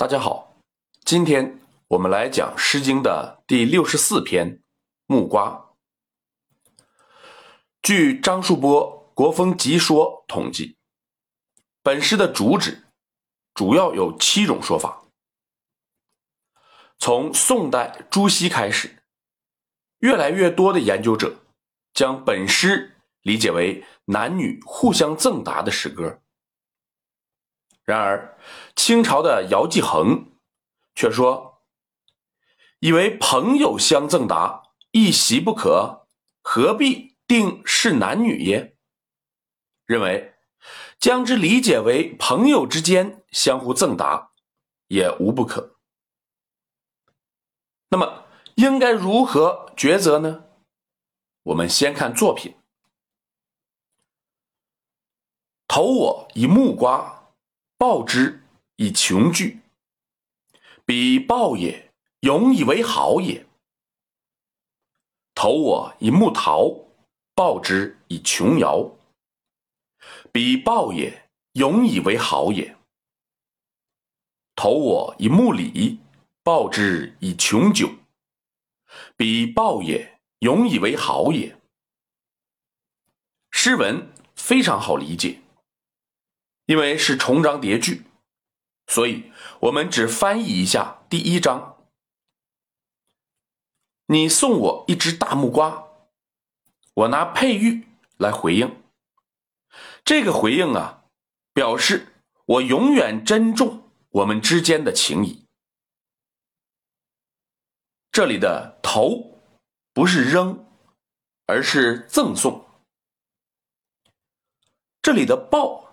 大家好，今天我们来讲《诗经》的第六十四篇《木瓜》。据张树波《国风集说》统计，本诗的主旨主要有七种说法。从宋代朱熹开始，越来越多的研究者将本诗理解为男女互相赠答的诗歌。然而，清朝的姚继恒却说：“以为朋友相赠答，一席不可，何必定是男女耶？”认为将之理解为朋友之间相互赠答，也无不可。那么，应该如何抉择呢？我们先看作品：“投我以木瓜。”报之以穷惧，彼报也，永以为好也。投我以木桃，报之以琼瑶，彼报也，永以为好也。投我以木李，报之以琼酒，彼报也，永以为好也。诗文非常好理解。因为是重章叠句，所以我们只翻译一下第一章。你送我一只大木瓜，我拿佩玉来回应。这个回应啊，表示我永远珍重我们之间的情谊。这里的投不是扔，而是赠送。这里的报。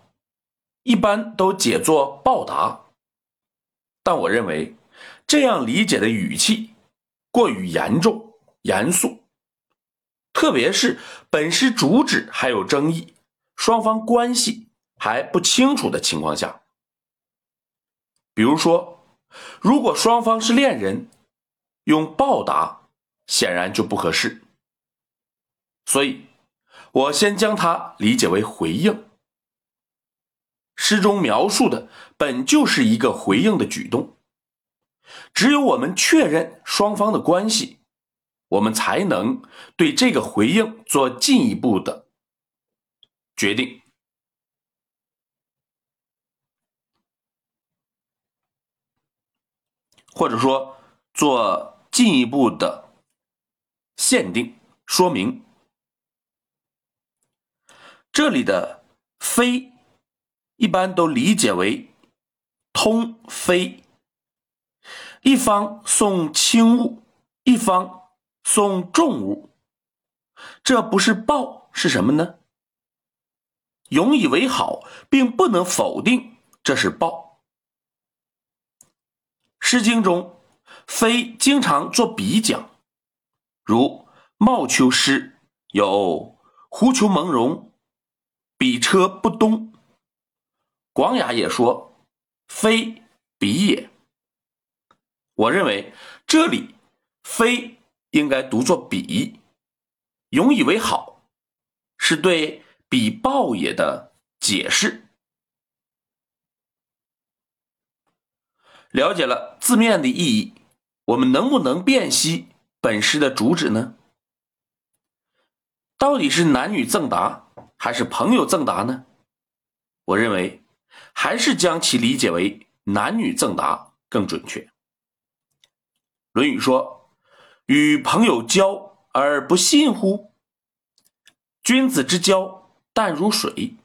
一般都解作报答，但我认为这样理解的语气过于严重严肃，特别是本诗主旨还有争议，双方关系还不清楚的情况下。比如说，如果双方是恋人，用报答显然就不合适，所以我先将它理解为回应。诗中描述的本就是一个回应的举动，只有我们确认双方的关系，我们才能对这个回应做进一步的决定，或者说做进一步的限定说明。这里的“非”。一般都理解为通非，一方送轻物，一方送重物，这不是报是什么呢？永以为好，并不能否定这是报。《诗经》中非经常做比讲，如《茂丘诗》有“狐裘蒙茸，比车不东”。广雅也说：“非彼也。”我认为这里“非”应该读作“彼”，永以为好，是对“彼报也”的解释。了解了字面的意义，我们能不能辨析本诗的主旨呢？到底是男女赠答，还是朋友赠答呢？我认为。还是将其理解为男女赠答更准确。《论语》说：“与朋友交而不信乎？君子之交淡如水。”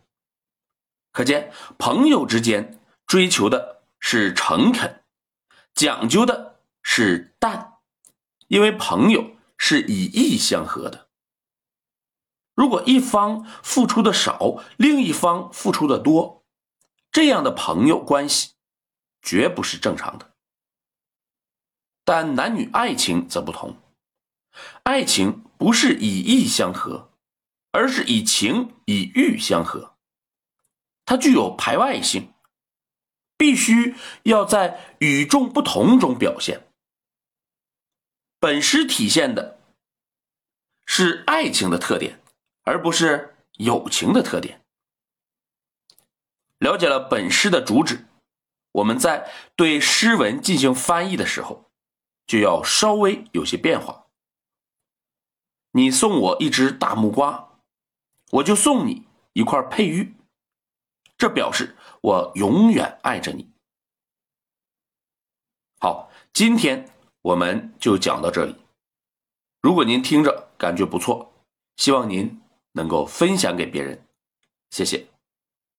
可见朋友之间追求的是诚恳，讲究的是淡，因为朋友是以义相合的。如果一方付出的少，另一方付出的多。这样的朋友关系绝不是正常的，但男女爱情则不同。爱情不是以义相合，而是以情以欲相合。它具有排外性，必须要在与众不同中表现。本诗体现的是爱情的特点，而不是友情的特点。了解了本诗的主旨，我们在对诗文进行翻译的时候，就要稍微有些变化。你送我一只大木瓜，我就送你一块佩玉，这表示我永远爱着你。好，今天我们就讲到这里。如果您听着感觉不错，希望您能够分享给别人，谢谢。